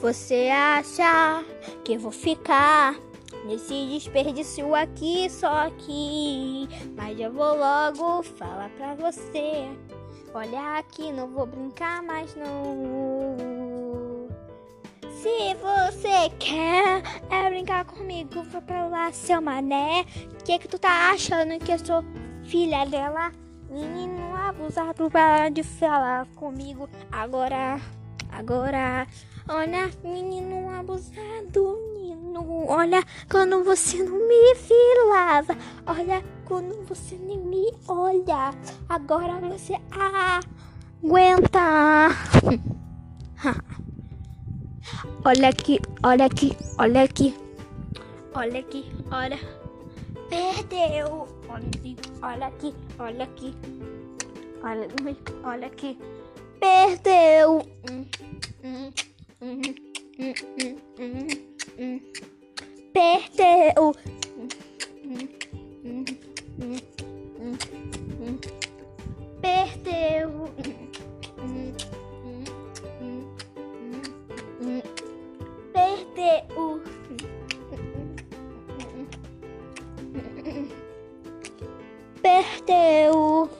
Você acha que vou ficar nesse desperdício aqui, só aqui? Mas eu vou logo falar pra você. Olha aqui, não vou brincar mais não. Se você quer é brincar comigo, vou pra lá, seu mané. Que que tu tá achando que eu sou filha dela? Menino abusado, para de falar comigo agora. Agora, olha, menino abusado, menino. Olha, quando você não me filava. Olha, quando você nem me olha. Agora você aguenta. olha aqui, olha aqui, olha aqui. Olha aqui, olha. Perdeu. Olha aqui, olha aqui, olha aqui. Olha, olha aqui. Perdeu. Perdeu. Perdeu. Perdeu. Perdeu.